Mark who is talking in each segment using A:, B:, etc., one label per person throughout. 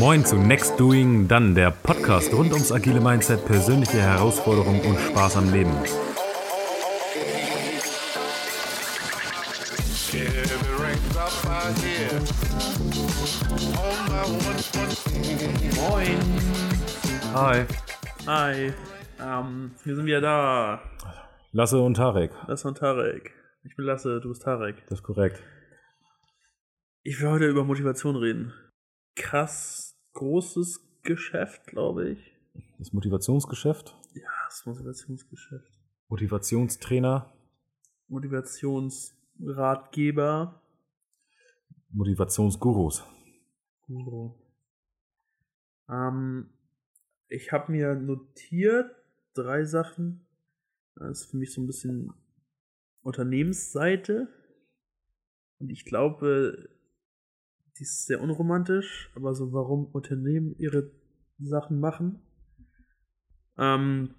A: Moin zu Next Doing Dann, der Podcast rund ums agile Mindset, persönliche Herausforderungen und Spaß am Leben.
B: Moin.
A: Hi.
B: Hi. Ähm, wir sind wieder da.
A: Lasse und Tarek.
B: Lasse und Tarek. Ich bin Lasse, du bist Tarek.
A: Das ist korrekt.
B: Ich will heute über Motivation reden. Krass großes Geschäft, glaube ich.
A: Das Motivationsgeschäft.
B: Ja, das Motivationsgeschäft.
A: Motivationstrainer.
B: Motivationsratgeber.
A: Motivationsgurus.
B: Guru. Ähm, ich habe mir notiert drei Sachen. Das ist für mich so ein bisschen Unternehmensseite. Und ich glaube, die ist sehr unromantisch, aber so, warum Unternehmen ihre Sachen machen. Ähm,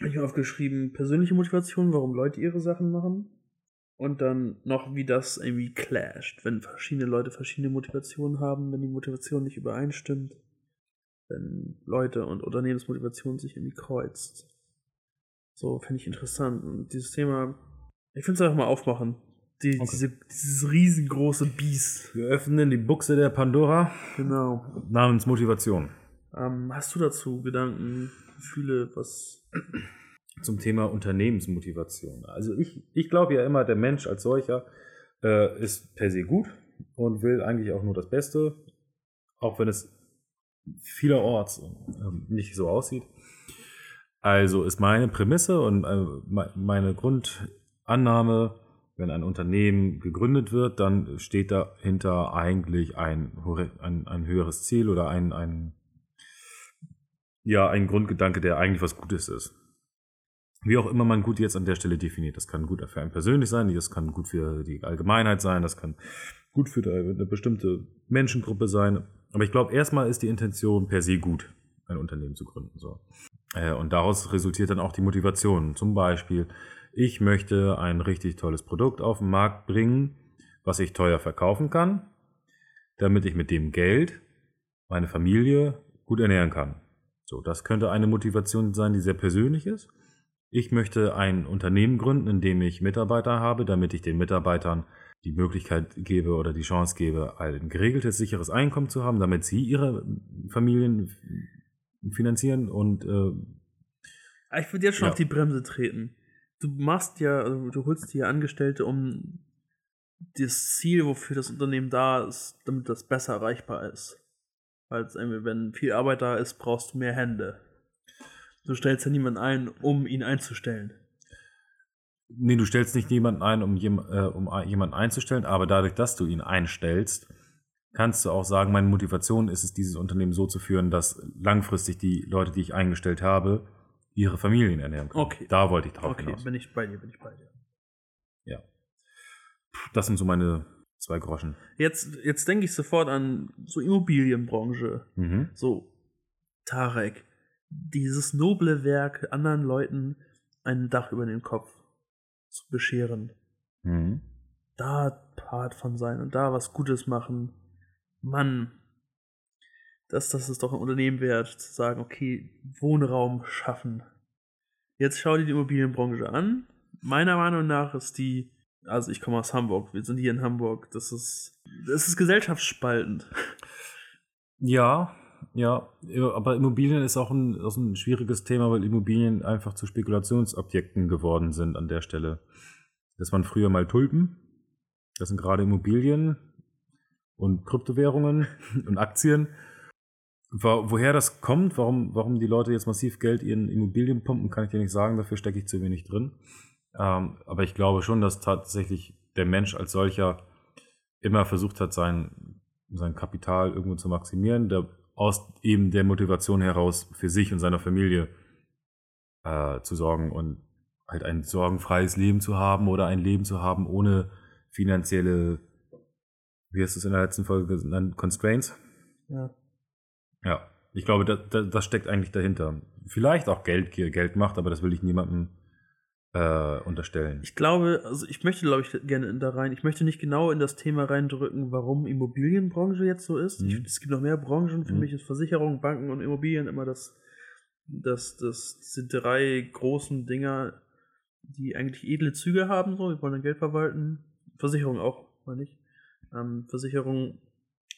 B: ich habe aufgeschrieben, persönliche Motivation, warum Leute ihre Sachen machen. Und dann noch, wie das irgendwie clasht, wenn verschiedene Leute verschiedene Motivationen haben, wenn die Motivation nicht übereinstimmt, wenn Leute und Unternehmensmotivation sich irgendwie kreuzt. So, finde ich interessant. Und dieses Thema, ich finde es einfach mal aufmachen. Die,
A: Okay.
B: diese, dieses riesengroße Biest.
A: Wir öffnen die Buchse der Pandora
B: Genau.
A: namens Motivation.
B: Ähm, hast du dazu Gedanken, Gefühle, was.
A: Zum Thema Unternehmensmotivation. Also ich, ich glaube ja immer, der Mensch als solcher äh, ist per se gut und will eigentlich auch nur das Beste, auch wenn es vielerorts ähm, nicht so aussieht. Also ist meine Prämisse und äh, me- meine Grundannahme, wenn ein Unternehmen gegründet wird, dann steht dahinter eigentlich ein, ein, ein höheres Ziel oder ein, ein, ja, ein Grundgedanke, der eigentlich was Gutes ist. Wie auch immer man gut jetzt an der Stelle definiert. Das kann gut für einen persönlich sein, das kann gut für die Allgemeinheit sein, das kann gut für eine bestimmte Menschengruppe sein. Aber ich glaube, erstmal ist die Intention per se gut, ein Unternehmen zu gründen. So. Äh, Und daraus resultiert dann auch die Motivation. Zum Beispiel, ich möchte ein richtig tolles Produkt auf den Markt bringen, was ich teuer verkaufen kann, damit ich mit dem Geld meine Familie gut ernähren kann. So, das könnte eine Motivation sein, die sehr persönlich ist. Ich möchte ein Unternehmen gründen, in dem ich Mitarbeiter habe, damit ich den Mitarbeitern die Möglichkeit gebe oder die Chance gebe, ein geregeltes, sicheres Einkommen zu haben, damit sie ihre Familien finanzieren und äh,
B: Ah, Ich würde jetzt schon
A: Ja.
B: auf die Bremse treten. Du machst ja, also du holst dir Angestellte, um das Ziel, wofür das Unternehmen da ist, damit das besser erreichbar ist. Weil wenn viel Arbeit da ist, brauchst du mehr Hände. Du stellst ja niemanden ein, um ihn einzustellen.
A: Nee, du stellst nicht jemanden ein, um, jem, äh, um jemanden einzustellen, aber dadurch, dass du ihn einstellst, kannst du auch sagen, meine Motivation ist es, dieses Unternehmen so zu führen, dass langfristig die Leute, die ich eingestellt habe, ihre Familien ernähren können.
B: Okay.
A: Da wollte ich drauf
B: Okay,
A: hinaus.
B: bin ich bei dir, bin ich bei dir.
A: Ja. Das sind so meine zwei Groschen.
B: Jetzt, jetzt denke ich sofort an so Immobilienbranche.
A: Mhm.
B: So, Tarek, dieses noble Werk, anderen Leuten ein Dach über den Kopf zu bescheren.
A: Mhm.
B: Da Part von sein und da was Gutes machen. Mann, das, das ist doch ein Unternehmen wert, zu sagen, okay, Wohnraum schaffen. Jetzt schau dir die Immobilienbranche an. Meiner Meinung nach ist die, also ich komme aus Hamburg, wir sind hier in Hamburg, das ist, das ist gesellschaftsspaltend.
A: Ja, ja, aber Immobilien ist auch ein, auch ein schwieriges Thema, weil Immobilien einfach zu Spekulationsobjekten geworden sind an der Stelle. Das waren früher mal Tulpen, das sind gerade Immobilien und Kryptowährungen und Aktien. Wo, woher das kommt, warum, warum die Leute jetzt massiv Geld in Immobilien pumpen, kann ich dir nicht sagen, dafür stecke ich zu wenig drin. Ähm, aber ich glaube schon, dass tatsächlich der Mensch als solcher immer versucht hat, sein, sein Kapital irgendwo zu maximieren, der aus eben der Motivation heraus für sich und seine Familie äh, zu sorgen und halt ein sorgenfreies Leben zu haben oder ein Leben zu haben ohne finanzielle, wie hast du es in der letzten Folge genannt, Constraints?
B: Ja.
A: Ja, ich glaube, das, das, das steckt eigentlich dahinter. Vielleicht auch Geld, Geld macht, aber das will ich niemandem äh, unterstellen.
B: Ich glaube, also ich möchte, glaube ich, gerne da rein. Ich möchte nicht genau in das Thema reindrücken, warum Immobilienbranche jetzt so ist.
A: Mhm.
B: Ich, es gibt noch mehr Branchen. Für
A: Mhm.
B: mich ist Versicherung, Banken und Immobilien immer das, das, das diese drei großen Dinger, die eigentlich edle Züge haben. So, wir wollen dann Geld verwalten. Versicherung auch, meine ich. Ähm, Versicherung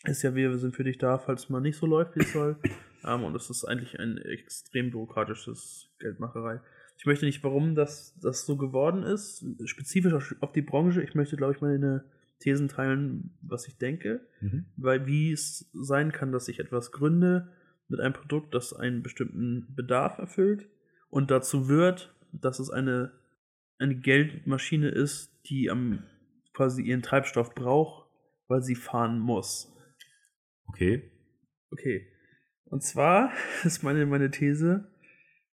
B: ist ja, wir sind für dich da, falls mal nicht so läuft, wie es soll. Ähm, und das ist eigentlich ein extrem bürokratisches Geldmacherei. Ich möchte nicht, warum das, das so geworden ist, spezifisch auf- auf die Branche. Ich möchte, glaube ich, meine Thesen teilen, was ich denke,
A: Mhm.
B: weil wie es sein kann, dass ich etwas gründe mit einem Produkt, das einen bestimmten Bedarf erfüllt und dazu wird, dass es eine, eine Geldmaschine ist, die am quasi ihren Treibstoff braucht, weil sie fahren muss.
A: Okay.
B: Okay. Und zwar ist meine, meine These,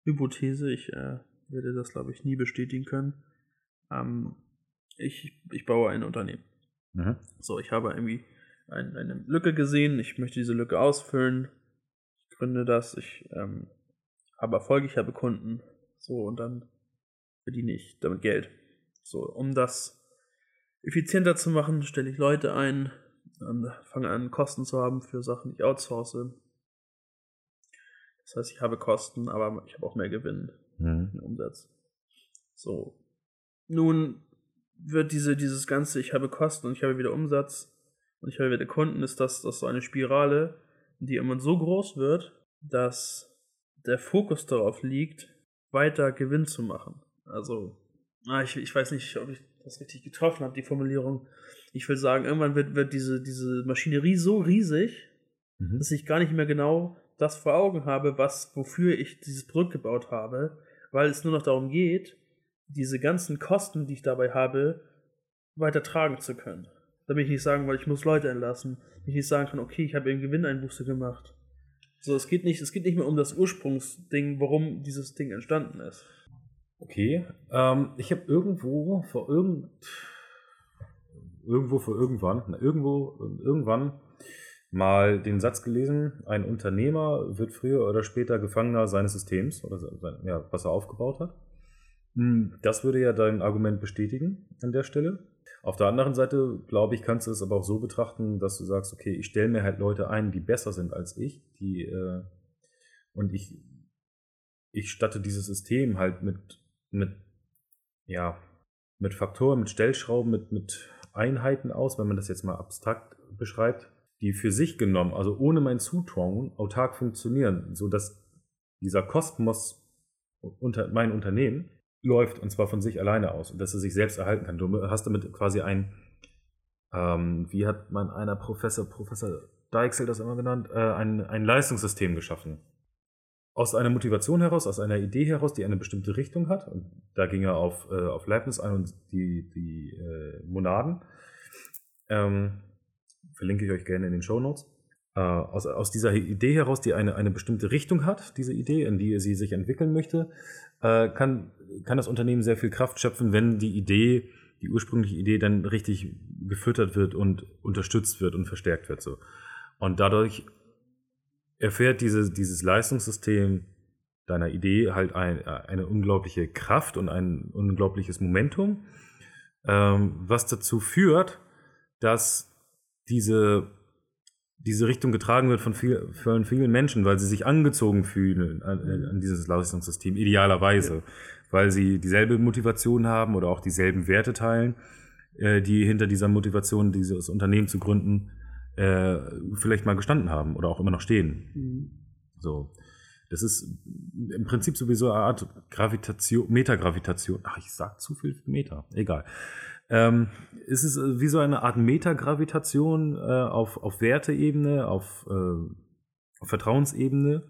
B: Hypothese, ich äh, werde das, glaube ich, nie bestätigen können. Ähm, ich, ich baue ein Unternehmen.
A: Mhm.
B: So, ich habe irgendwie ein, eine Lücke gesehen, ich möchte diese Lücke ausfüllen. Ich gründe das, ich ähm, habe Erfolg, ich habe Kunden. So, und dann verdiene ich damit Geld. So, um das effizienter zu machen, stelle ich Leute ein, fange an, Kosten zu haben für Sachen, die ich outsource. Das heißt, ich habe Kosten, aber ich habe auch mehr Gewinn
A: Mhm.
B: Umsatz. So. Nun wird diese, dieses Ganze, ich habe Kosten und ich habe wieder Umsatz und ich habe wieder Kunden, ist das, das so eine Spirale, die immer so groß wird, dass der Fokus darauf liegt, weiter Gewinn zu machen. Also, ah, ich, ich weiß nicht, ob ich das richtig getroffen habe, die Formulierung. Ich will sagen, irgendwann wird, wird diese, diese Maschinerie so riesig,
A: Mhm.
B: dass ich gar nicht mehr genau das vor Augen habe, was, wofür ich dieses Produkt gebaut habe, weil es nur noch darum geht, diese ganzen Kosten, die ich dabei habe, weiter tragen zu können. Damit ich nicht sagen, weil ich muss Leute entlassen, ich nicht sagen kann, okay, ich habe eben Gewinneinbuße gemacht. So, es geht nicht, es geht nicht mehr um das Ursprungsding, warum dieses Ding entstanden ist.
A: Okay. Ähm, ich habe irgendwo vor irgend irgendwo vor irgendwann, na, irgendwo irgendwann mal den Satz gelesen, ein Unternehmer wird früher oder später Gefangener seines Systems oder sein, ja, was er aufgebaut hat. Hm, Das würde ja dein Argument bestätigen an der Stelle. Auf der anderen Seite, glaube ich, kannst du es aber auch so betrachten, dass du sagst, okay, ich stelle mir halt Leute ein, die besser sind als ich, die äh, und ich, ich statte dieses System halt mit, mit, ja, mit Faktoren, mit Stellschrauben, mit, mit Einheiten aus, wenn man das jetzt mal abstrakt beschreibt, die für sich genommen, also ohne mein Zutrauen, autark funktionieren, sodass dieser Kosmos unter mein Unternehmen läuft und zwar von sich alleine aus und dass er sich selbst erhalten kann. Du hast damit quasi ein, ähm, wie hat mein einer Professor, Professor Deichsel das immer genannt, äh, ein, ein Leistungssystem geschaffen. Aus einer Motivation heraus, aus einer Idee heraus, die eine bestimmte Richtung hat. Und da ging er auf, äh, auf Leibniz ein und die, die äh, Monaden. Ähm, verlinke ich euch gerne in den Show Notes. Äh, aus, aus dieser Idee heraus, die eine, eine bestimmte Richtung hat, diese Idee, in die sie sich entwickeln möchte, äh, kann, kann das Unternehmen sehr viel Kraft schöpfen, wenn die Idee, die ursprüngliche Idee dann richtig gefüttert wird und unterstützt wird und verstärkt wird. So. Und dadurch erfährt diese, dieses Leistungssystem deiner Idee halt ein, eine unglaubliche Kraft und ein unglaubliches Momentum, ähm, was dazu führt, dass diese, diese Richtung getragen wird von, viel, von vielen Menschen, weil sie sich angezogen fühlen an, an dieses Leistungssystem, idealerweise, ja. weil sie dieselbe Motivation haben oder auch dieselben Werte teilen, äh, die hinter dieser Motivation, dieses Unternehmen zu gründen, äh, vielleicht mal gestanden haben oder auch immer noch stehen.
B: Mhm.
A: So. Das ist im Prinzip sowieso eine Art Gravitation, Metagravitation. Ach, ich sag zu viel Meta. Egal. Ähm, es ist wie so eine Art Metagravitation äh, auf, auf Werteebene, auf, äh, auf Vertrauensebene,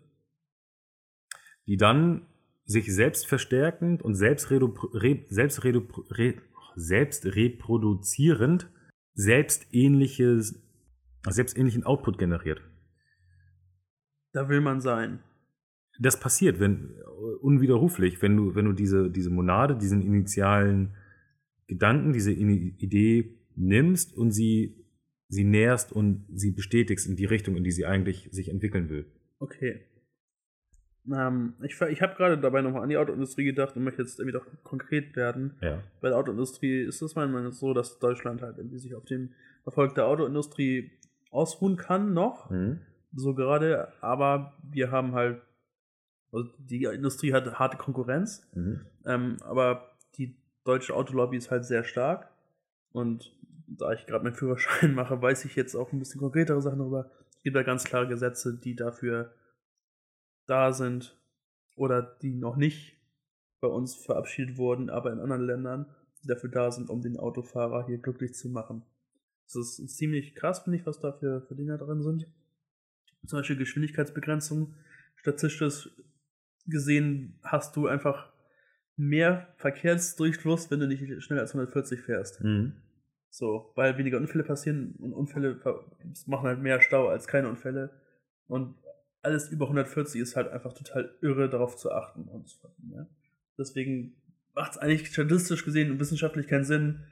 A: die dann sich selbst verstärkend und selbst, redu re selbst, redu re selbst reproduzierend selbstähnliches, selbstähnlichen Output generiert.
B: Da will man sein.
A: Das passiert, wenn unwiderruflich, wenn du, wenn du diese, diese Monade, diesen initialen Gedanken, diese Idee nimmst und sie, sie nährst und sie bestätigst in die Richtung, in die sie eigentlich sich entwickeln will.
B: Okay. Ähm, ich ich habe gerade dabei nochmal an die Autoindustrie gedacht und möchte jetzt irgendwie doch konkret werden.
A: Ja.
B: Bei der Autoindustrie ist es meiner Meinung nach so, dass Deutschland halt irgendwie sich auf dem Erfolg der Autoindustrie ausruhen kann noch.
A: Mhm.
B: So gerade, aber wir haben halt, also die Industrie hat harte Konkurrenz,
A: Mhm.
B: ähm, aber die deutsche Autolobby ist halt sehr stark. Und da ich gerade meinen Führerschein mache, weiß ich jetzt auch ein bisschen konkretere Sachen darüber. Es gibt da ganz klare Gesetze, die dafür da sind oder die noch nicht bei uns verabschiedet wurden, aber in anderen Ländern, die dafür da sind, um den Autofahrer hier glücklich zu machen. Das ist ziemlich krass, finde ich, was da für, für Dinger drin sind. Zum Beispiel Geschwindigkeitsbegrenzung. Statistisch gesehen hast du einfach mehr Verkehrsdurchfluss, wenn du nicht schneller als 140 fährst.
A: Mhm.
B: So, weil weniger Unfälle passieren und Unfälle machen halt mehr Stau als keine Unfälle. Und alles über 140 ist halt einfach total irre, darauf zu achten. Und ja. deswegen macht es eigentlich statistisch gesehen und wissenschaftlich keinen Sinn,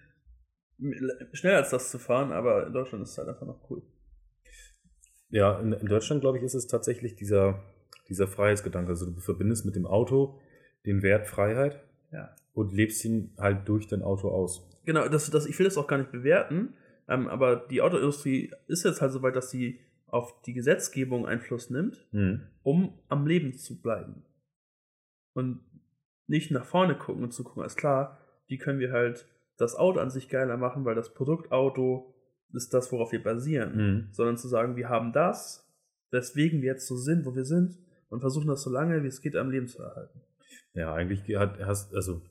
B: schneller als das zu fahren, aber in Deutschland ist es halt einfach noch cool.
A: Ja, in, in Deutschland, glaube ich, ist es tatsächlich dieser, dieser Freiheitsgedanke. Also du verbindest mit dem Auto den Wert Freiheit
B: Ja.
A: und lebst ihn halt durch dein Auto aus.
B: Genau, das, das, ich will das auch gar nicht bewerten, ähm, aber die Autoindustrie ist jetzt halt so weit, dass sie auf die Gesetzgebung Einfluss nimmt,
A: Mhm.
B: um am Leben zu bleiben. Und nicht nach vorne gucken und zu gucken, ist klar, wie können wir halt das Auto an sich geiler machen, weil das Produkt Auto ist das, worauf wir basieren.
A: Mhm.
B: Sondern zu sagen, wir haben das, weswegen wir jetzt so sind, wo wir sind, und versuchen das so lange, wie es geht, am Leben zu erhalten.
A: Ja, eigentlich hat, hast, also.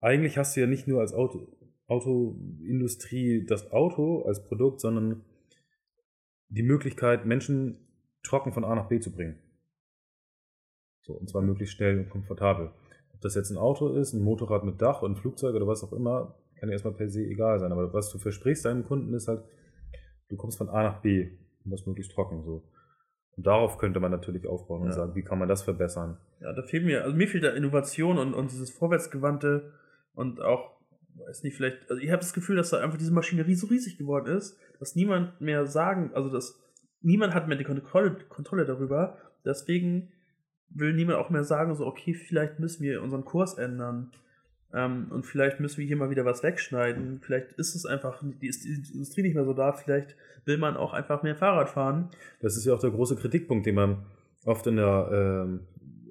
A: Eigentlich hast du ja nicht nur als Auto, Autoindustrie das Auto als Produkt, sondern die Möglichkeit, Menschen trocken von A nach B zu bringen. So, und zwar möglichst schnell und komfortabel. Ob das jetzt ein Auto ist, ein Motorrad mit Dach und ein Flugzeug oder was auch immer, kann ja erstmal per se egal sein. Aber was du versprichst deinem Kunden ist halt, du kommst von A nach B und das möglichst trocken so. Und darauf könnte man natürlich aufbauen und
B: Ja.
A: sagen, wie kann man das verbessern?
B: Ja, da fehlt mir, also mir fehlt da Innovation und, und dieses Vorwärtsgewandte und auch, weiß nicht, vielleicht, also ich habe das Gefühl, dass da einfach diese Maschinerie so riesig geworden ist, dass niemand mehr sagen, also dass niemand hat mehr die Kontrolle, Kontrolle darüber, deswegen will niemand auch mehr sagen, so, okay, vielleicht müssen wir unseren Kurs ändern. Ähm, und vielleicht müssen wir hier mal wieder was wegschneiden. Vielleicht ist es einfach, die ist die Industrie nicht mehr so da. Vielleicht will man auch einfach mehr Fahrrad fahren.
A: Das ist ja auch der große Kritikpunkt, den man oft in der, ähm,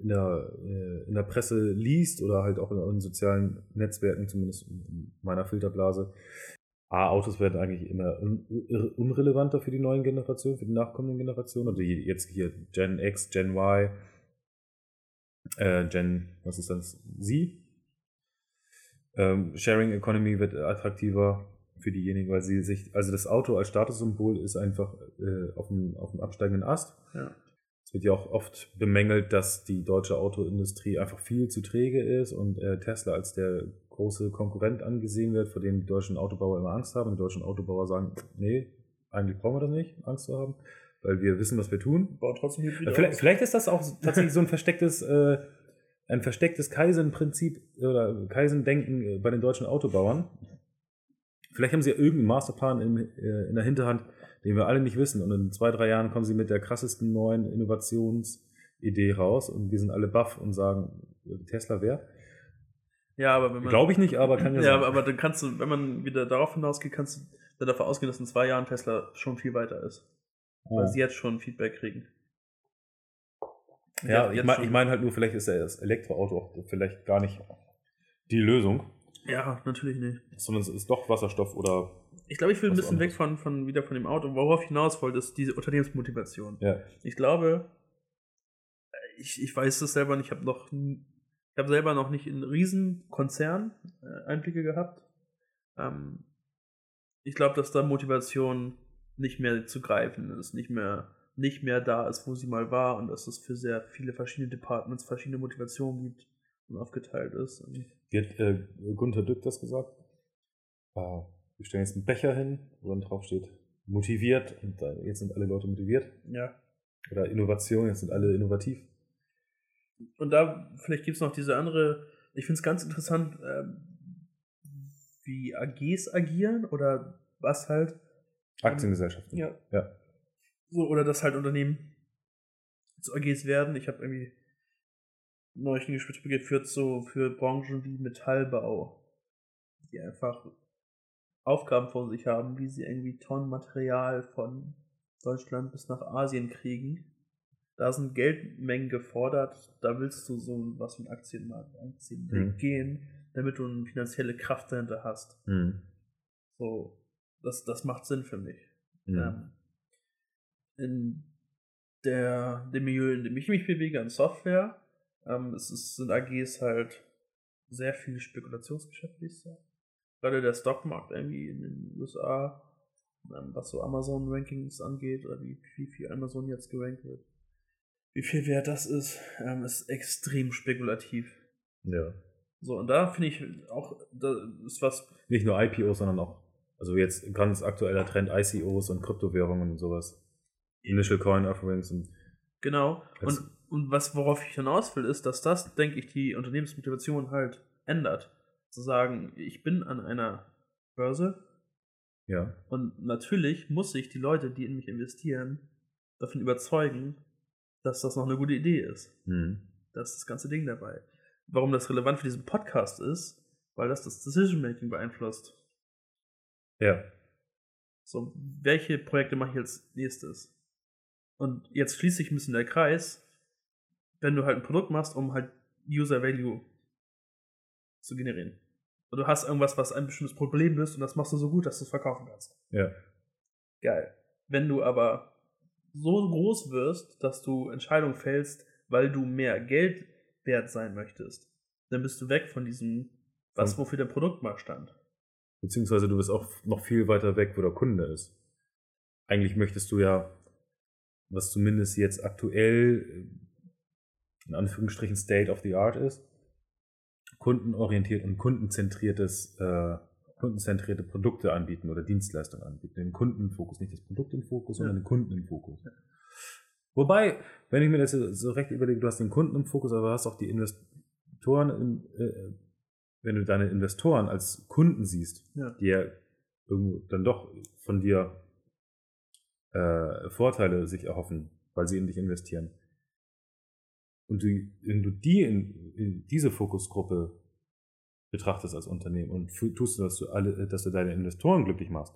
A: in der, äh, in der Presse liest oder halt auch in, in sozialen Netzwerken, zumindest in meiner Filterblase. A, Autos werden eigentlich immer un unrelevanter für die neuen Generationen, für die nachkommenden Generationen. Oder die, jetzt hier Gen X, Gen Y, äh, Gen, was ist das? Sie? Ähm, Sharing Economy wird attraktiver für diejenigen, weil sie sich, also das Auto als Statussymbol ist einfach äh, auf, dem, auf dem absteigenden Ast.
B: Ja.
A: Es wird ja auch oft bemängelt, dass die deutsche Autoindustrie einfach viel zu träge ist und äh, Tesla als der große Konkurrent angesehen wird, vor dem die deutschen Autobauer immer Angst haben. Die deutschen Autobauer sagen, nee, eigentlich brauchen wir das nicht, Angst zu haben, weil wir wissen, was wir tun.
B: Baut trotzdem Hybrid
A: Vielleicht,
B: aus.
A: vielleicht ist das auch tatsächlich so ein verstecktes, äh, ein verstecktes Kaizen-Prinzip oder Kaizen-Denken äh, bei den deutschen Autobauern. Vielleicht haben sie ja irgendeinen Masterplan in, äh, in der Hinterhand, den wir alle nicht wissen. Und in zwei, drei Jahren kommen sie mit der krassesten neuen Innovationsidee raus und wir sind alle baff und sagen, äh, Tesla wer?
B: Ja, aber wenn man.
A: Glaube ich nicht, aber kann ja,
B: Ja,
A: sein.
B: aber, aber dann kannst du, wenn man wieder darauf hinausgeht, kannst du dann davon ausgehen, dass in zwei Jahren Tesla schon viel weiter ist. Weil
A: Ja.
B: sie jetzt schon Feedback kriegen.
A: Ja, ich meine ich mein halt nur, vielleicht ist ja das Elektroauto auch vielleicht gar nicht die Lösung,
B: Ja, natürlich nicht.
A: sondern es ist doch Wasserstoff oder
B: Ich glaube, ich will ein bisschen weg
A: anderes.
B: von, von wieder von dem Auto. Worauf ich hinaus wollte, ist diese Unternehmensmotivation.
A: ja.
B: Ich glaube, ich, ich weiß es selber nicht, ich habe noch ich habe selber noch nicht in riesen Konzern äh, Einblicke gehabt. Ähm, ich glaube, dass da Motivation nicht mehr zu greifen ist, nicht mehr, nicht mehr da ist, wo sie mal war und dass es für sehr viele verschiedene Departments verschiedene Motivationen gibt und aufgeteilt ist.
A: Wie hat äh, Gunther Dück das gesagt? Äh, wir stellen jetzt einen Becher hin, wo dann drauf steht, motiviert und äh, jetzt sind alle Leute motiviert.
B: ja.
A: Oder Innovation, jetzt sind alle innovativ.
B: Und da, vielleicht gibt es noch diese andere, ich finde es ganz interessant, ähm, wie AGs agieren oder was halt.
A: Aktiengesellschaften.
B: Ja.
A: ja.
B: So, oder dass halt Unternehmen zu AGs werden. Ich habe irgendwie neulich ein Gespräch geführt, so für Branchen wie Metallbau, die einfach Aufgaben vor sich haben, wie sie irgendwie Tonnen Material von Deutschland bis nach Asien kriegen. Da sind Geldmengen gefordert, da willst du so was ein Aktienmarkt, Aktienweg
A: Mhm.
B: gehen, damit du eine finanzielle Kraft dahinter hast.
A: Mhm.
B: So, das, das macht Sinn für mich.
A: Mhm.
B: Ähm, in der, dem Milieu, in dem ich mich bewege, an Software, ähm, es ist, sind AGs halt sehr viel Spekulationsgeschäft, wie ich sage. Gerade der Stockmarkt irgendwie in den USA, ähm, was so Amazon-Rankings angeht, oder wie, wie viel Amazon jetzt gerankt wird, wie viel wert das ist, ähm, ist extrem spekulativ.
A: Ja.
B: So, und da finde ich auch, da ist was
A: Nicht nur IPOs, sondern auch, also jetzt ganz aktueller Trend ICOs und Kryptowährungen und sowas. Initial Coin Offerings und
B: Genau. Und, und was, worauf ich hinaus will, ist, dass das, denke ich, die Unternehmensmotivation halt ändert. Zu sagen, ich bin an einer Börse
A: ja.
B: und natürlich muss ich die Leute, die in mich investieren, davon überzeugen, dass das noch eine gute Idee ist.
A: Mhm.
B: Das ist das ganze Ding dabei. Warum das relevant für diesen Podcast ist, weil das das Decision-Making beeinflusst.
A: Ja.
B: So, welche Projekte mache ich als nächstes? Und jetzt schließt sich ein bisschen der Kreis, wenn du halt ein Produkt machst, um halt User Value zu generieren. Und du hast irgendwas, was ein bestimmtes Problem löst und das machst du so gut, dass du es verkaufen kannst.
A: Ja.
B: Geil. Wenn du aber so groß wirst, dass du Entscheidungen fällst, weil du mehr Geld wert sein möchtest, dann bist du weg von diesem, was wofür dein Produkt mal stand.
A: Beziehungsweise du bist auch noch viel weiter weg, wo der Kunde ist. Eigentlich möchtest du ja, was zumindest jetzt aktuell äh, in Anführungsstrichen State of the Art ist, kundenorientiert und kundenzentriertes, äh, kundenzentrierte Produkte anbieten oder Dienstleistungen anbieten. Den Kunden im Fokus, nicht das Produkt im Fokus, sondern
B: Ja.
A: den Kunden im Fokus. Wobei, wenn ich mir das so recht überlege, du hast den Kunden im Fokus, aber hast auch die Investoren, im, äh, wenn du deine Investoren als Kunden siehst,
B: Ja.
A: die ja irgendwo dann doch von dir äh, Vorteile sich erhoffen, weil sie in dich investieren. Und du, wenn du die in, in diese Fokusgruppe betrachtest als Unternehmen und tust, dass du alle, dass du deine Investoren glücklich machst,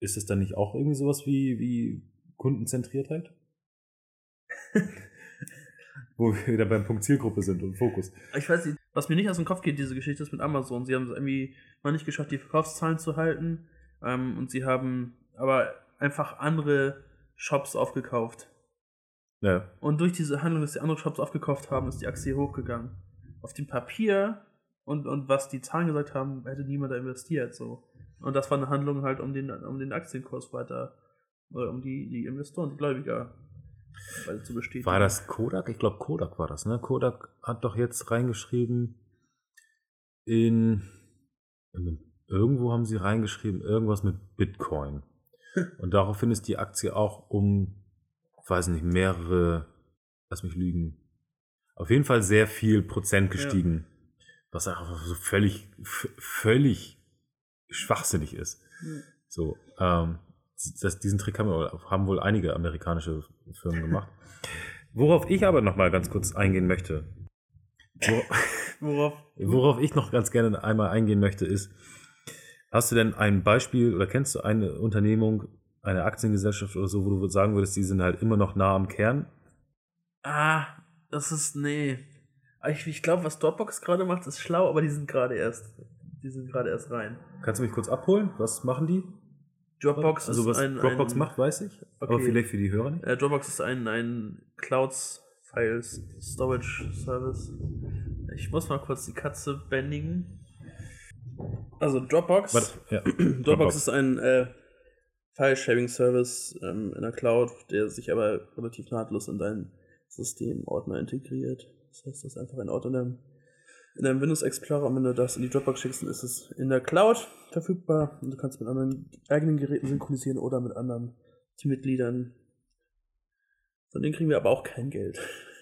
A: ist es dann nicht auch irgendwie sowas wie, wie Kundenzentriertheit? Wo wir wieder beim Punkt Zielgruppe sind und Fokus.
B: Ich weiß nicht, was mir nicht aus dem Kopf geht, diese Geschichte ist mit Amazon. Sie haben es irgendwie mal nicht geschafft, die Verkaufszahlen zu halten. Ähm, und sie haben aber einfach andere Shops aufgekauft.
A: Ja,
B: Und durch diese Handlung, dass die andere Shops aufgekauft haben, ist die Aktie hochgegangen. Auf dem Papier und, und was die Zahlen gesagt haben, hätte niemand da investiert. So. Und das war eine Handlung halt, um den, um den Aktienkurs weiter, oder um die, die Investoren, die Gläubiger zu bestätigen.
A: War das Kodak? Ich glaube, Kodak war das, ne? Kodak hat doch jetzt reingeschrieben in, in irgendwo haben sie reingeschrieben, irgendwas mit Bitcoin. Und daraufhin ist die Aktie auch um, weiß nicht, mehrere, lass mich lügen, auf jeden Fall sehr viel Prozent gestiegen. Was einfach so völlig, völlig schwachsinnig ist.
B: Hm.
A: So, ähm, das, diesen Trick haben, wir, haben wohl einige amerikanische Firmen gemacht. Worauf ich aber noch mal ganz kurz eingehen möchte, wo,
B: Worauf?
A: worauf ich noch ganz gerne einmal eingehen möchte, ist, hast du denn ein Beispiel oder kennst du eine Unternehmung, eine Aktiengesellschaft oder so, wo du sagen würdest, die sind halt immer noch nah am Kern?
B: Ah, das ist, nee. Ich, ich glaube, was Dropbox gerade macht, ist schlau, aber die sind gerade erst, die sind gerade erst rein.
A: Kannst du mich kurz abholen? Was machen die?
B: Dropbox
A: also
B: ist
A: was
B: ein,
A: Dropbox
B: ein,
A: macht, weiß ich. Aber
B: Okay.
A: vielleicht für die Hörer nicht.
B: Äh, Dropbox ist ein, ein Clouds Files Storage Service. Ich muss mal kurz die Katze bändigen. Also Dropbox.
A: Ja.
B: Dropbox ist ein äh, File-Sharing-Service ähm, in der Cloud, der sich aber relativ nahtlos in deinen Systemordner integriert. Das heißt, das ist einfach ein Ordner in deinem Windows Explorer und wenn du das in die Dropbox schickst, dann ist es in der Cloud verfügbar und du kannst mit anderen eigenen Geräten synchronisieren oder mit anderen Teammitgliedern. Von denen kriegen wir aber auch kein Geld.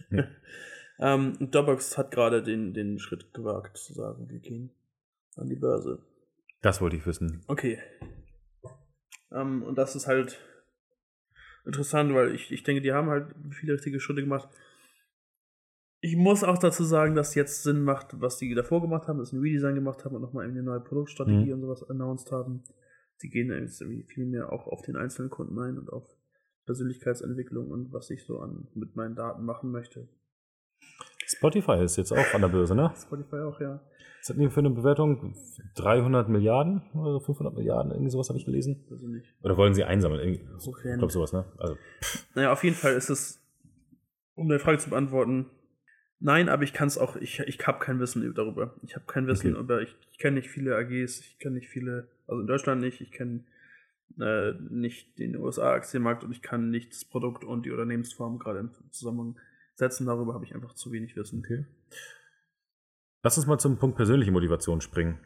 A: Hm.
B: ähm, Dropbox hat gerade den, den Schritt gewagt, zu sagen, wir gehen an die Börse.
A: Das wollte ich wissen.
B: Okay. Ähm, und das ist halt interessant, weil ich, ich denke, die haben halt viele richtige Schritte gemacht. Ich muss auch dazu sagen, dass jetzt Sinn macht, was die davor gemacht haben, dass sie ein Redesign gemacht haben und nochmal eine neue Produktstrategie
A: Mhm.
B: und sowas announced haben. Sie gehen jetzt irgendwie viel mehr auch auf den einzelnen Kunden ein und auf Persönlichkeitsentwicklung und was ich so an mit meinen Daten machen möchte.
A: Spotify ist jetzt auch an der Börse, ne?
B: Spotify auch, ja.
A: Was hatten die für eine Bewertung? 300 Milliarden oder 500 Milliarden? Irgendwie sowas habe ich gelesen.
B: Also nicht.
A: Oder wollen sie einsammeln? Irgendwie, ich glaube sowas, ne? Also,
B: Naja, auf jeden Fall ist es, um deine Frage zu beantworten, nein, aber ich kann es auch, ich, ich habe kein Wissen darüber. Ich habe kein Wissen
A: Okay.
B: über, ich, ich kenne nicht viele AGs, ich kenne nicht viele, also in Deutschland nicht, ich kenne äh, nicht den USA-Aktienmarkt und ich kann nicht das Produkt und die Unternehmensform gerade im Zusammenhang setzen. Darüber habe ich einfach zu wenig Wissen.
A: okay. Lass uns mal zum Punkt persönliche Motivation springen.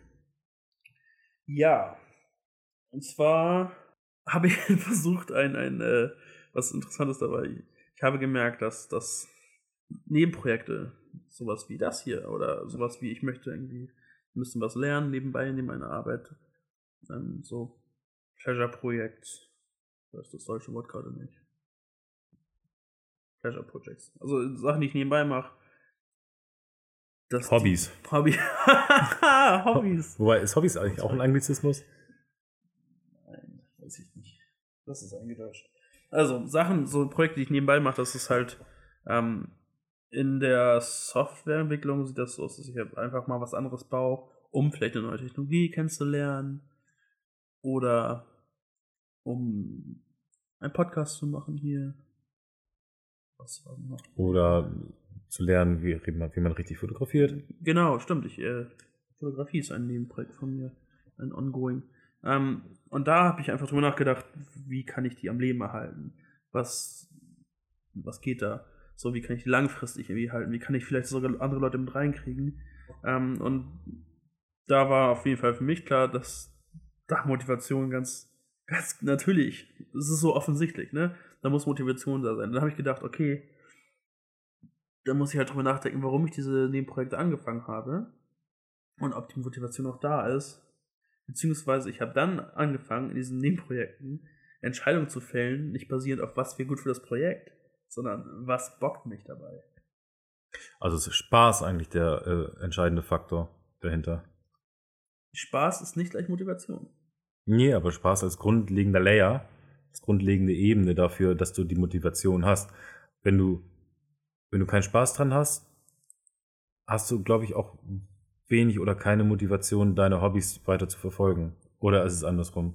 B: Ja. Und zwar habe ich versucht, ein, ein äh, was Interessantes dabei. Ich habe gemerkt, dass, dass Nebenprojekte, sowas wie das hier oder sowas wie ich möchte irgendwie ein bisschen was lernen nebenbei neben meiner Arbeit, ähm, so Pleasure-Projekt, das ist das deutsche Wort gerade nicht. Pleasure Projects. Also Sachen, die ich nebenbei mache.
A: Hobbys.
B: Hobby. Hobbys.
A: Wobei, ist Hobbys eigentlich auch ein Anglizismus?
B: Nein, weiß ich nicht. Das ist eingedeutscht. Also, Sachen, so Projekte, die ich nebenbei mache, das ist halt ähm, in der Softwareentwicklung sieht das so aus, dass ich halt einfach mal was anderes baue, um vielleicht eine neue Technologie kennenzulernen oder um einen Podcast zu machen hier. Was war noch?
A: Oder zu lernen, wie, wie man richtig fotografiert.
B: Genau, stimmt. Ich, äh, Fotografie ist ein Nebenprojekt von mir, ein Ongoing. Ähm, und da habe ich einfach drüber nachgedacht, wie kann ich die am Leben erhalten? Was, was geht da? So, wie kann ich langfristig irgendwie halten? Wie kann ich vielleicht sogar andere Leute mit reinkriegen? Ähm, und da war auf jeden Fall für mich klar, dass da Motivation ganz, ganz natürlich, es ist so offensichtlich, ne? Da muss Motivation da sein. Dann habe ich gedacht, okay, da muss ich halt drüber nachdenken, warum ich diese Nebenprojekte angefangen habe und ob die Motivation auch da ist. Beziehungsweise ich habe dann angefangen, in diesen Nebenprojekten Entscheidungen zu fällen, nicht basierend auf was wäre gut für das Projekt, sondern was bockt mich dabei.
A: Also ist Spaß eigentlich der äh, entscheidende Faktor dahinter.
B: Spaß ist nicht gleich Motivation.
A: Nee, aber Spaß als grundlegender Layer, als grundlegende Ebene dafür, dass du die Motivation hast. Wenn du, wenn du keinen Spaß dran hast, hast du, glaube ich, auch wenig oder keine Motivation, deine Hobbys weiter zu verfolgen. Oder ist es andersrum?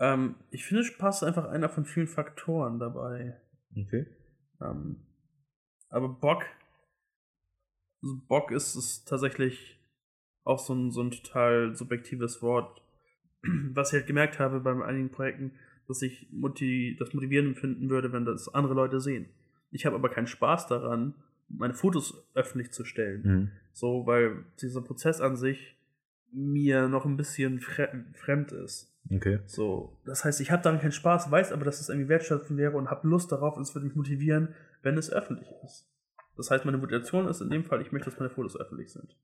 B: Ähm, ich finde, Spaß ist einfach einer von vielen Faktoren dabei.
A: Okay.
B: Ähm, aber Bock, also Bock ist es tatsächlich auch so ein, so ein total subjektives Wort. Was ich halt gemerkt habe bei einigen Projekten, dass ich motiv das motivierend finden würde, wenn das andere Leute sehen. Ich habe aber keinen Spaß daran, meine Fotos öffentlich zu stellen.
A: Mhm.
B: So, weil dieser Prozess an sich mir noch ein bisschen fre fremd ist.
A: Okay.
B: So, das heißt, ich habe daran keinen Spaß, weiß aber, dass es irgendwie wertschöpfend wäre und habe Lust darauf und es würde mich motivieren, wenn es öffentlich ist. Das heißt, meine Motivation ist in dem Fall, ich möchte, dass meine Fotos öffentlich sind.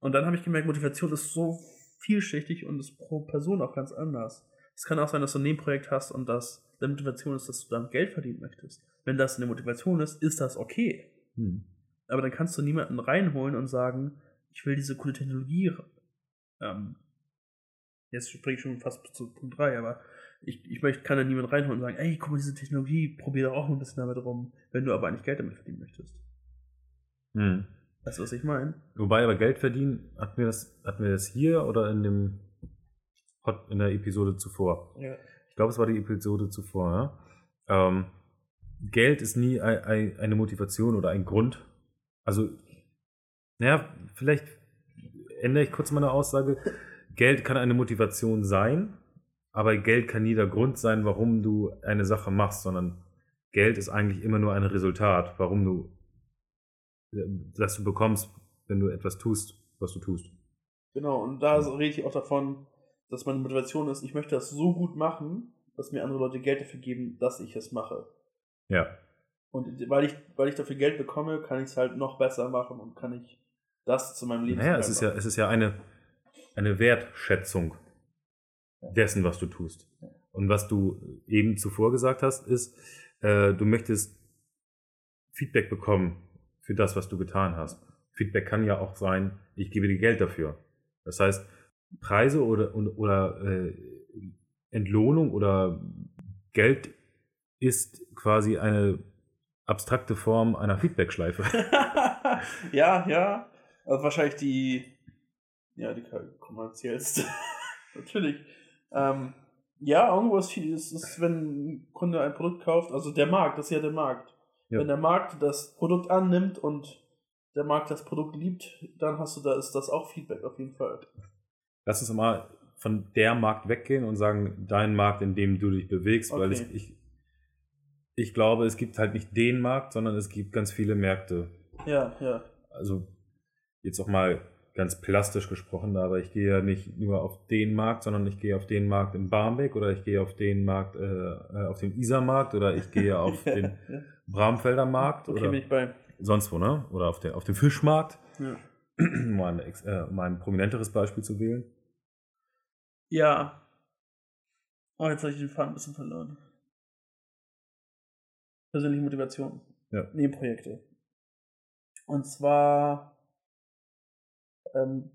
B: Und dann habe ich gemerkt, Motivation ist so vielschichtig und ist pro Person auch ganz anders. Es kann auch sein, dass du ein Nebenprojekt hast und dass deine Motivation ist, dass du damit Geld verdienen möchtest. Wenn das eine Motivation ist, ist das okay.
A: Mhm.
B: Aber dann kannst du niemanden reinholen und sagen, ich will diese coole Technologie. Ähm, jetzt springe ich schon fast zu Punkt 3, aber ich, ich möchte, kann da niemanden reinholen und sagen, ey, guck mal, diese Technologie, probier doch auch ein bisschen damit rum, wenn du aber eigentlich Geld damit verdienen möchtest.
A: Mhm.
B: Weißt du, was ich meine?
A: Wobei aber Geld verdienen, hatten wir das, hatten wir das hier oder in dem Hot, in der Episode zuvor?
B: Ja.
A: Ich glaube, es war die Episode zuvor, ja. Ähm, Geld ist nie ein, ein, eine Motivation oder ein Grund. Also, naja, vielleicht ändere ich kurz meine Aussage. Geld kann eine Motivation sein, aber Geld kann nie der Grund sein, warum du eine Sache machst, sondern Geld ist eigentlich immer nur ein Resultat, warum du, das du bekommst, wenn du etwas tust, was du tust.
B: Genau, und da rede ich auch davon, dass meine Motivation ist, ich möchte das so gut machen, dass mir andere Leute Geld dafür geben, dass ich es mache.
A: Ja.
B: Und weil ich, weil ich dafür Geld bekomme, kann ich es halt noch besser machen und kann ich das zu meinem Leben
A: Naja, es ist ja, es ist ja eine, eine Wertschätzung dessen, was du tust. Und was du eben zuvor gesagt hast, ist, äh, du möchtest Feedback bekommen für das, was du getan hast. Feedback kann ja auch sein, ich gebe dir Geld dafür. Das heißt, Preise oder, oder äh, Entlohnung oder Geld ist quasi eine abstrakte Form einer Feedback-Schleife.
B: ja, ja. Also wahrscheinlich die, ja, die kommerziellste. Natürlich. Ähm, ja, irgendwo ist viel, ist, ist, wenn ein Kunde ein Produkt kauft, also der Markt, das ist ja der Markt. Ja. Wenn der Markt das Produkt annimmt und der Markt das Produkt liebt, dann hast du da ist das auch Feedback auf jeden Fall.
A: Lass uns mal von der Markt weggehen und sagen, dein Markt, in dem du dich bewegst, okay. weil ich, ich, ich glaube, es gibt halt nicht den Markt, sondern es gibt ganz viele Märkte.
B: Ja, ja.
A: Also jetzt auch mal ganz plastisch gesprochen, aber ich gehe ja nicht nur auf den Markt, sondern ich gehe auf den Markt in Barmbek oder ich gehe auf den Markt, äh, äh auf den Isarmarkt oder ich gehe auf ja, den. Bramfelder Markt
B: okay,
A: oder sonst wo, ne? Oder auf, der, auf dem Fischmarkt, ja. um, ein, äh, um ein prominenteres Beispiel zu wählen.
B: Ja. Oh, jetzt habe ich den Faden ein bisschen verloren. Persönliche Motivation.
A: Ja.
B: Nebenprojekte. Und zwar ähm,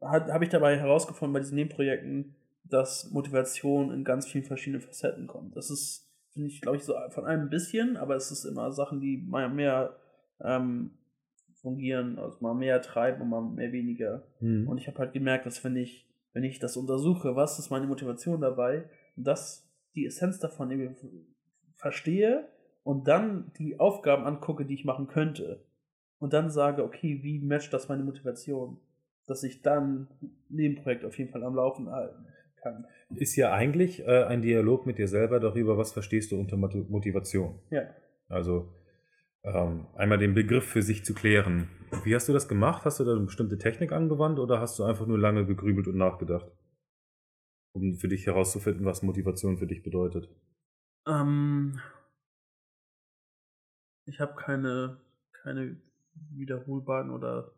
B: habe ich dabei herausgefunden bei diesen Nebenprojekten, dass Motivation in ganz vielen verschiedenen Facetten kommt. Das ist, finde ich, glaube ich, so von einem ein bisschen, aber es ist immer Sachen, die mal mehr ähm, fungieren, also mal mehr treiben und mal mehr weniger. Mhm. Und ich habe halt gemerkt, dass wenn ich, wenn ich das untersuche, was ist meine Motivation dabei, dass die Essenz davon irgendwie verstehe und dann die Aufgaben angucke, die ich machen könnte. Und dann sage, okay, wie matcht das meine Motivation? Dass ich dann ein Nebenprojekt auf jeden Fall am Laufen halten kann.
A: Ist ja eigentlich äh, ein Dialog mit dir selber darüber, was verstehst du unter Motivation.
B: Ja.
A: Also ähm, einmal den Begriff für sich zu klären. Wie hast du das gemacht? Hast du da eine bestimmte Technik angewandt oder hast du einfach nur lange gegrübelt und nachgedacht? Um für dich herauszufinden, was Motivation für dich bedeutet.
B: Ähm, ich habe keine, keine wiederholbaren oder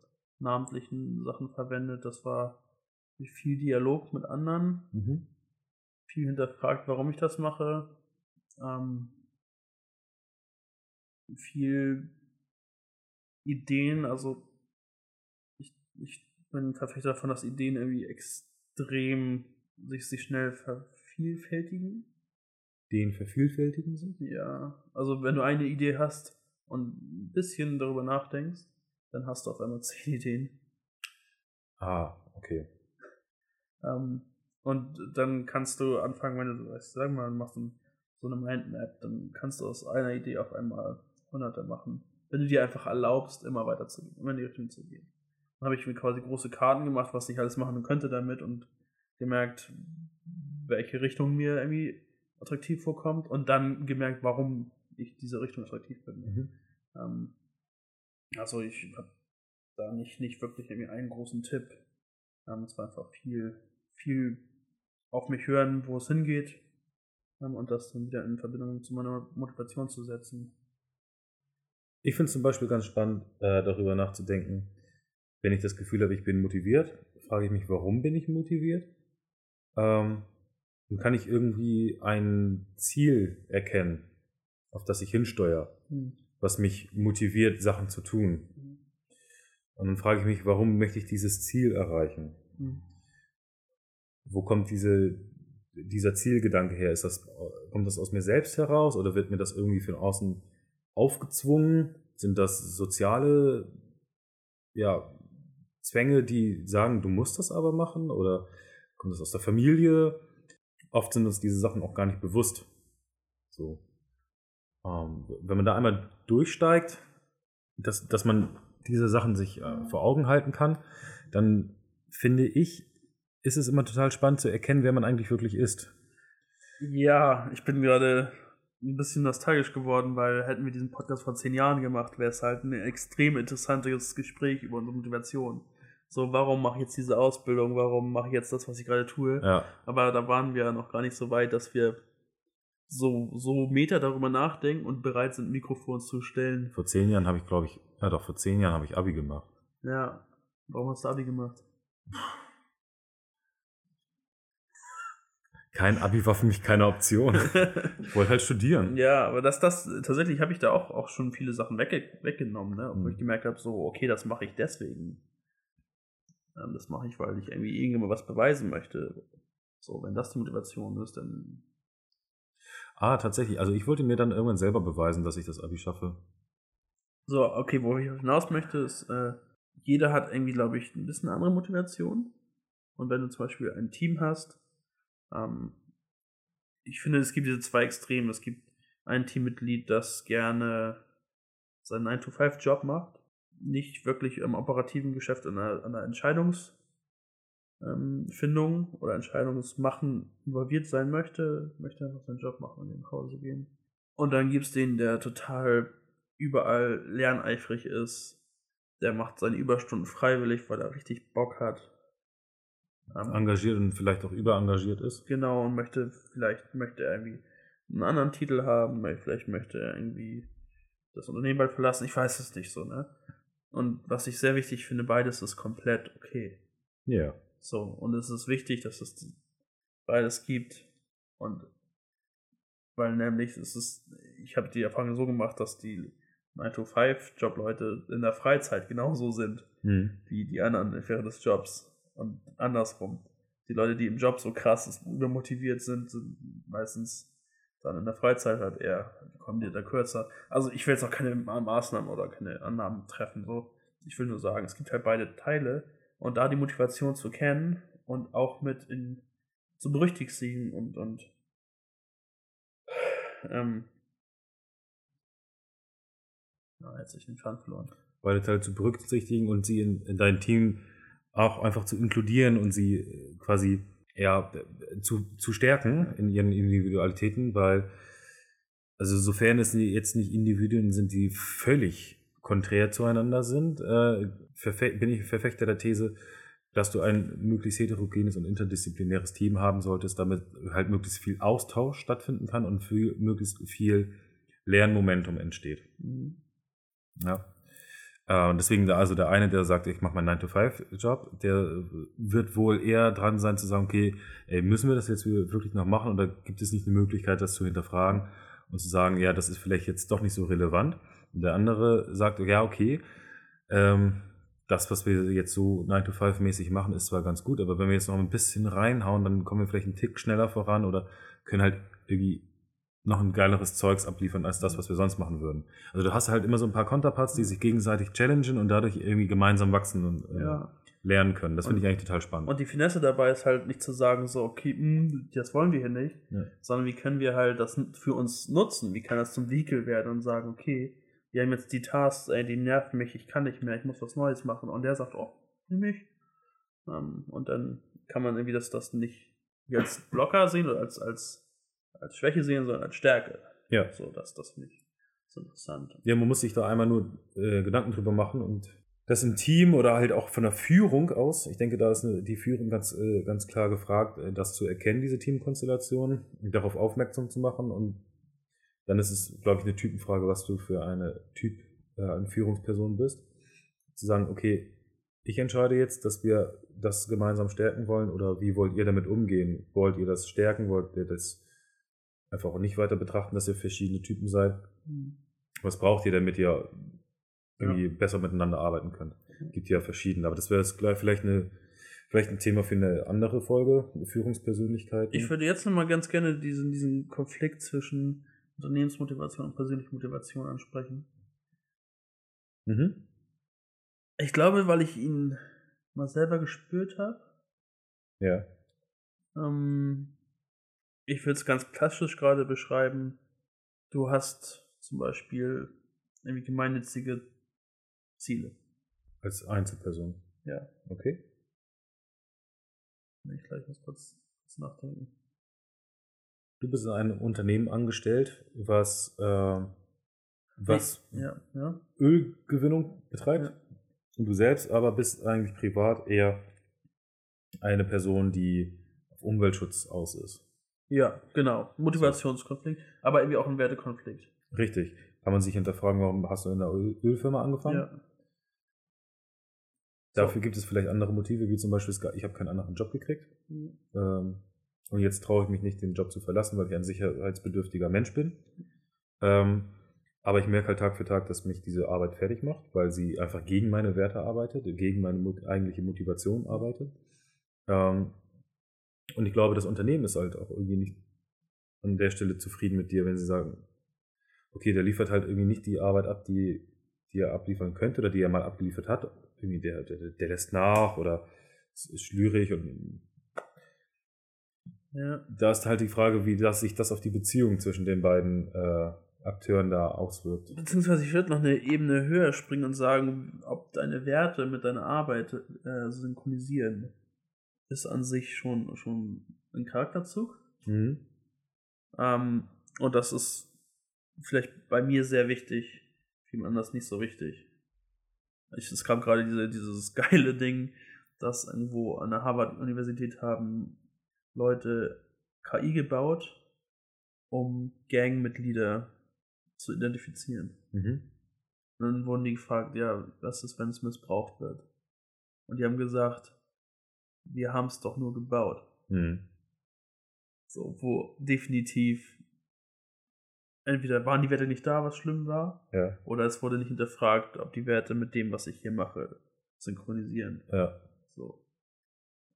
B: namentlichen Sachen verwendet. Das war viel Dialog mit anderen, mhm. viel hinterfragt, warum ich das mache, ähm, viel Ideen, also ich, ich bin Verfechter davon, dass Ideen irgendwie extrem sich, sich schnell vervielfältigen.
A: Ideen vervielfältigen sich?
B: Ja, also wenn du eine Idee hast und ein bisschen darüber nachdenkst, dann hast du auf einmal zehn Ideen.
A: Ah, okay.
B: Ähm, und dann kannst du anfangen, wenn du, sagen wir mal, machst du so eine Mindmap, dann kannst du aus einer Idee auf einmal hunderte machen. Wenn du dir einfach erlaubst, immer weiter zu gehen, immer in die Richtung zu gehen. Dann habe ich mir quasi große Karten gemacht, was ich alles machen könnte damit und gemerkt, welche Richtung mir irgendwie attraktiv vorkommt und dann gemerkt, warum ich diese Richtung attraktiv finde. Mhm. Ähm, also ich habe da nicht, nicht wirklich irgendwie einen großen Tipp. Ähm, es war einfach viel, viel auf mich hören, wo es hingeht ähm, und das dann wieder in Verbindung zu meiner Motivation zu setzen.
A: Ich finde es zum Beispiel ganz spannend, äh, darüber nachzudenken, wenn ich das Gefühl habe, ich bin motiviert, frage ich mich, warum bin ich motiviert? Ähm, dann kann ich irgendwie ein Ziel erkennen, auf das ich hinsteuere, mhm. Was mich motiviert, Sachen zu tun. Mhm. Und dann frage ich mich, warum möchte ich dieses Ziel erreichen? Mhm. Wo kommt diese, dieser Zielgedanke her? Ist das, kommt das aus mir selbst heraus oder wird mir das irgendwie von außen aufgezwungen? Sind das soziale ja, Zwänge, die sagen, du musst das aber machen? Oder kommt das aus der Familie? Oft sind uns diese Sachen auch gar nicht bewusst. So. Ähm, wenn man da einmal durchsteigt, dass, dass man diese Sachen sich äh, vor Augen halten kann, dann finde ich, ist es immer total spannend zu erkennen, wer man eigentlich wirklich ist.
B: Ja, ich bin gerade ein bisschen nostalgisch geworden, weil hätten wir diesen Podcast vor zehn Jahren gemacht, wäre es halt ein extrem interessantes Gespräch über unsere Motivation. So, warum mache ich jetzt diese Ausbildung? Warum mache ich jetzt das, was ich gerade tue?
A: Ja.
B: Aber da waren wir noch gar nicht so weit, dass wir so, so Meter darüber nachdenken und bereit sind, Mikrofons zu stellen.
A: Vor zehn Jahren habe ich, glaube ich, ja doch, vor zehn Jahren habe ich Abi gemacht.
B: Ja. Warum hast du Abi gemacht?
A: kein Abi war für mich keine Option. ich wollte halt studieren.
B: Ja, aber das, das, tatsächlich habe ich da auch, auch schon viele Sachen wegge weggenommen, ne? Obwohl
A: Mhm.
B: ich gemerkt habe, so, okay, das mache ich deswegen. Ähm, das mache ich, weil ich irgendwie irgendjemand was beweisen möchte. So, wenn das die Motivation ist, dann.
A: Ah, tatsächlich. Also ich wollte mir dann irgendwann selber beweisen, dass ich das Abi schaffe.
B: So, okay, wo ich hinaus möchte, ist, äh, jeder hat irgendwie, glaube ich, ein bisschen andere Motivation. Und wenn du zum Beispiel ein Team hast, ähm, ich finde, es gibt diese zwei Extreme. Es gibt ein Teammitglied, das gerne seinen 9-to-5-Job macht, nicht wirklich im operativen Geschäft an einer, an einer Entscheidungsfindung ähm, oder Entscheidungsmachen involviert sein möchte, möchte einfach seinen Job machen und nach Hause gehen. Und dann gibt es den, der total überall lerneifrig ist, der macht seine Überstunden freiwillig, weil er richtig Bock hat. Ähm,
A: Engagiert und vielleicht auch überengagiert ist.
B: Genau, und möchte, vielleicht möchte er irgendwie einen anderen Titel haben, vielleicht möchte er irgendwie das Unternehmen bald verlassen, ich weiß es nicht so, ne? Und was ich sehr wichtig finde, beides ist komplett okay.
A: Ja.
B: So, und es ist wichtig, dass es beides gibt. Und weil nämlich es ist, ich habe die Erfahrung so gemacht, dass die 9-to-5-Job-Leute in der Freizeit genauso sind
A: Hm.
B: wie die anderen während des Jobs. Und andersrum. Die Leute, die im Job so krass übermotiviert sind, sind meistens dann in der Freizeit halt eher, kommen die da kürzer. Also ich will jetzt auch keine Ma- Maßnahmen oder keine Annahmen treffen. So. Ich will nur sagen, es gibt halt beide Teile. Und da die Motivation zu kennen und auch mit in zu berücksichtigen und, und ähm, ja, jetzt hab ich den Faden verloren.
A: Beide Teile zu berücksichtigen und sie in, in dein Team auch einfach zu inkludieren und sie äh, quasi ja, zu, zu stärken in ihren Individualitäten, weil, also sofern es jetzt nicht Individuen sind, die völlig konträr zueinander sind, äh, bin ich Verfechter der These, dass du ein möglichst heterogenes und interdisziplinäres Team haben solltest, damit halt möglichst viel Austausch stattfinden kann und viel, möglichst viel Lernmomentum entsteht.
B: Mhm.
A: Ja. Äh, Und deswegen, da- also der eine, der sagt, ich mache meinen 9-to-5-Job, der wird wohl eher dran sein zu sagen, okay, ey, müssen wir das jetzt wirklich noch machen oder gibt es nicht eine Möglichkeit, das zu hinterfragen und zu sagen, ja, das ist vielleicht jetzt doch nicht so relevant. Und der andere sagt, ja, okay, ähm, das, was wir jetzt so 9-to-5-mäßig machen, ist zwar ganz gut, aber wenn wir jetzt noch ein bisschen reinhauen, dann kommen wir vielleicht einen Tick schneller voran oder können halt irgendwie noch ein geileres Zeugs abliefern als das, was wir sonst machen würden. Also du hast halt immer so ein paar Konterparts, die sich gegenseitig challengen und dadurch irgendwie gemeinsam wachsen und äh,
B: Ja.
A: lernen können. Das finde ich eigentlich total spannend.
B: Und die Finesse dabei ist halt nicht zu sagen, so, okay, mh, das wollen wir hier nicht,
A: Ja.
B: sondern wie können wir halt das für uns nutzen? Wie kann das zum Vehikel werden und sagen, okay, wir haben jetzt die Tasks, ey, die nerven mich, ich kann nicht mehr, ich muss was Neues machen. Und der sagt, oh, nimm mich. Ähm, und dann kann man irgendwie das, das nicht als Blocker sehen oder als, als, als Schwäche sehen, sondern als Stärke.
A: Ja.
B: So, das, das ich so interessant.
A: Ja, man muss sich da einmal nur äh, Gedanken drüber machen und das im Team oder halt auch von der Führung aus. Ich denke, da ist eine, die Führung ganz, äh, ganz klar gefragt, äh, das zu erkennen, diese Teamkonstellation, darauf aufmerksam zu machen. Und dann ist es, glaube ich, eine Typenfrage, was du für eine Typ, äh, eine Führungsperson bist. Zu sagen, okay, ich entscheide jetzt, dass wir das gemeinsam stärken wollen oder wie wollt ihr damit umgehen? Wollt ihr das stärken? Wollt ihr das einfach auch nicht weiter betrachten, dass ihr verschiedene Typen seid? Was braucht ihr, damit ihr irgendwie besser miteinander arbeiten könnt? Gibt ja verschiedene, aber das wäre jetzt gleich vielleicht eine vielleicht ein Thema für eine andere Folge, Führungspersönlichkeit.
B: Ich würde jetzt nochmal ganz gerne diesen, diesen Konflikt zwischen Unternehmensmotivation und persönlicher Motivation ansprechen.
A: mhm.
B: Ich glaube, weil ich ihn mal selber gespürt habe.
A: Ja.
B: Ähm, ich würde es ganz klassisch gerade beschreiben. Du hast zum Beispiel irgendwie gemeinnützige Ziele.
A: Als Einzelperson.
B: Ja.
A: Okay.
B: Ich gleich muss kurz, kurz nachdenken.
A: Du bist in einem Unternehmen angestellt, was, äh, was
B: Ja, ja.
A: Ölgewinnung betreibt. Und du selbst aber bist eigentlich privat eher eine Person, die auf Umweltschutz aus ist.
B: Ja, genau. Motivationskonflikt, aber irgendwie auch ein Wertekonflikt.
A: Richtig. Kann man sich hinterfragen, warum hast du in Öl Ölfirma angefangen?
B: Ja.
A: Dafür gibt es vielleicht andere Motive, wie zum Beispiel, ich habe keinen anderen Job gekriegt.
B: Mhm.
A: Ähm, Und jetzt traue ich mich nicht, den Job zu verlassen, weil ich ein sicherheitsbedürftiger Mensch bin. Ähm, aber ich merke halt Tag für Tag, dass mich diese Arbeit fertig macht, weil sie einfach gegen meine Werte arbeitet, gegen meine eigentliche Motivation arbeitet. Ähm, und ich glaube, das Unternehmen ist halt auch irgendwie nicht an der Stelle zufrieden mit dir, wenn sie sagen, okay, der liefert halt irgendwie nicht die Arbeit ab, die, die er abliefern könnte oder die er mal abgeliefert hat. Irgendwie der, der, der lässt nach oder ist schlürig und ja. da ist halt die Frage, wie das sich das auf die Beziehung zwischen den beiden äh, Akteuren da auswirkt.
B: Beziehungsweise ich würde noch eine Ebene höher springen und sagen, ob deine Werte mit deiner Arbeit äh, synchronisieren, ist an sich schon, schon ein Charakterzug. Mhm. Ähm, und das ist vielleicht bei mir sehr wichtig, vielen anders nicht so wichtig. Ich, es kam gerade diese, dieses geile Ding, dass irgendwo an der Harvard-Universität haben Leute KI gebaut, um Gangmitglieder zu identifizieren. Mhm. Und dann wurden die gefragt, ja, was ist, wenn es missbraucht wird? Und die haben gesagt, wir haben es doch nur gebaut. Mhm. So, wo definitiv entweder waren die Werte nicht da, was schlimm war,
A: ja.
B: oder es wurde nicht hinterfragt, ob die Werte mit dem, was ich hier mache, synchronisieren.
A: Ja.
B: So.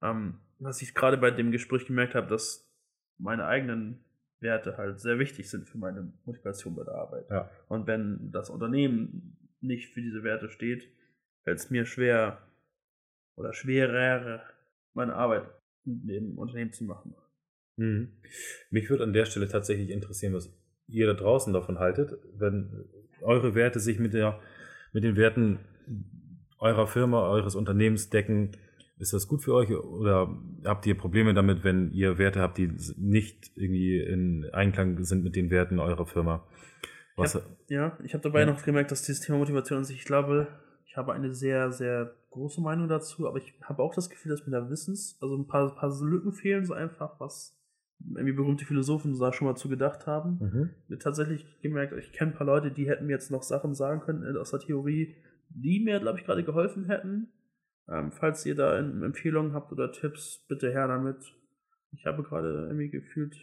B: Ähm, was ich gerade bei dem Gespräch gemerkt habe, dass meine eigenen Werte halt sehr wichtig sind für meine Motivation bei der Arbeit.
A: Ja.
B: Und wenn das Unternehmen nicht für diese Werte steht, fällt es mir schwer oder schwerer, meine Arbeit im Unternehmen zu machen.
A: Mhm. Mich würde an der Stelle tatsächlich interessieren, was ihr da draußen davon haltet, wenn eure Werte sich mit, der, mit den Werten eurer Firma, eures Unternehmens decken. Ist das gut für euch oder habt ihr Probleme damit, wenn ihr Werte habt, die nicht irgendwie in Einklang sind mit den Werten eurer Firma?
B: Was, ich hab, ja, ich habe dabei ja. noch gemerkt, dass dieses Thema Motivation an sich, ich glaube, ich habe eine sehr, sehr große Meinung dazu, aber ich habe auch das Gefühl, dass mir da Wissens, also ein paar, paar Lücken fehlen, so einfach, was irgendwie berühmte Philosophen da schon mal zu gedacht haben. Mhm. Mir tatsächlich gemerkt, ich kenne ein paar Leute, die hätten mir jetzt noch Sachen sagen können aus der Theorie, die mir, glaube ich, gerade geholfen hätten. Ähm, falls ihr da Empfehlungen habt oder Tipps, bitte her damit. Ich habe gerade irgendwie gefühlt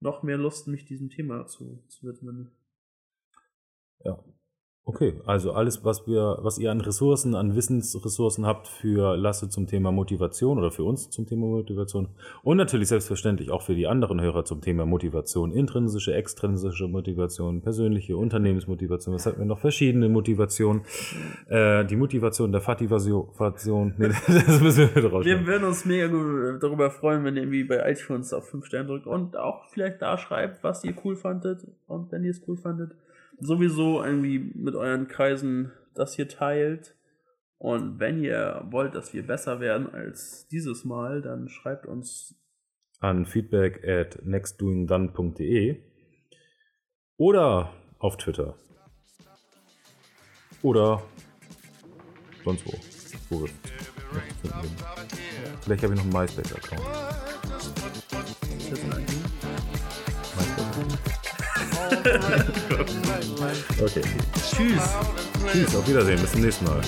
B: noch mehr Lust, mich diesem Thema zu, zu widmen.
A: Ja, Okay, also alles, was wir, was ihr an Ressourcen, an Wissensressourcen habt für Lasse zum Thema Motivation oder für uns zum Thema Motivation und natürlich selbstverständlich auch für die anderen Hörer zum Thema Motivation, intrinsische, extrinsische Motivation, persönliche Unternehmensmotivation. Was hatten wir noch? Verschiedene Motivationen. Äh, die Motivation der Fativation. Nee, das
B: müssen wir draus Wir würden uns mega gut darüber freuen, wenn ihr irgendwie bei iTunes auf 5 Sterne drückt und auch vielleicht da schreibt, was ihr cool fandet und wenn ihr es cool fandet sowieso irgendwie mit euren Kreisen das hier teilt. Und wenn ihr wollt, dass wir besser werden als dieses Mal, dann schreibt uns
A: an feedback at nextdoingdone.de oder auf Twitter. Oder sonst wo. wo wir Vielleicht habe ich noch einen MySpace-Account. Okay.
B: Tschüss.
A: Tschüss, auf Wiedersehen, bis zum nächsten Mal.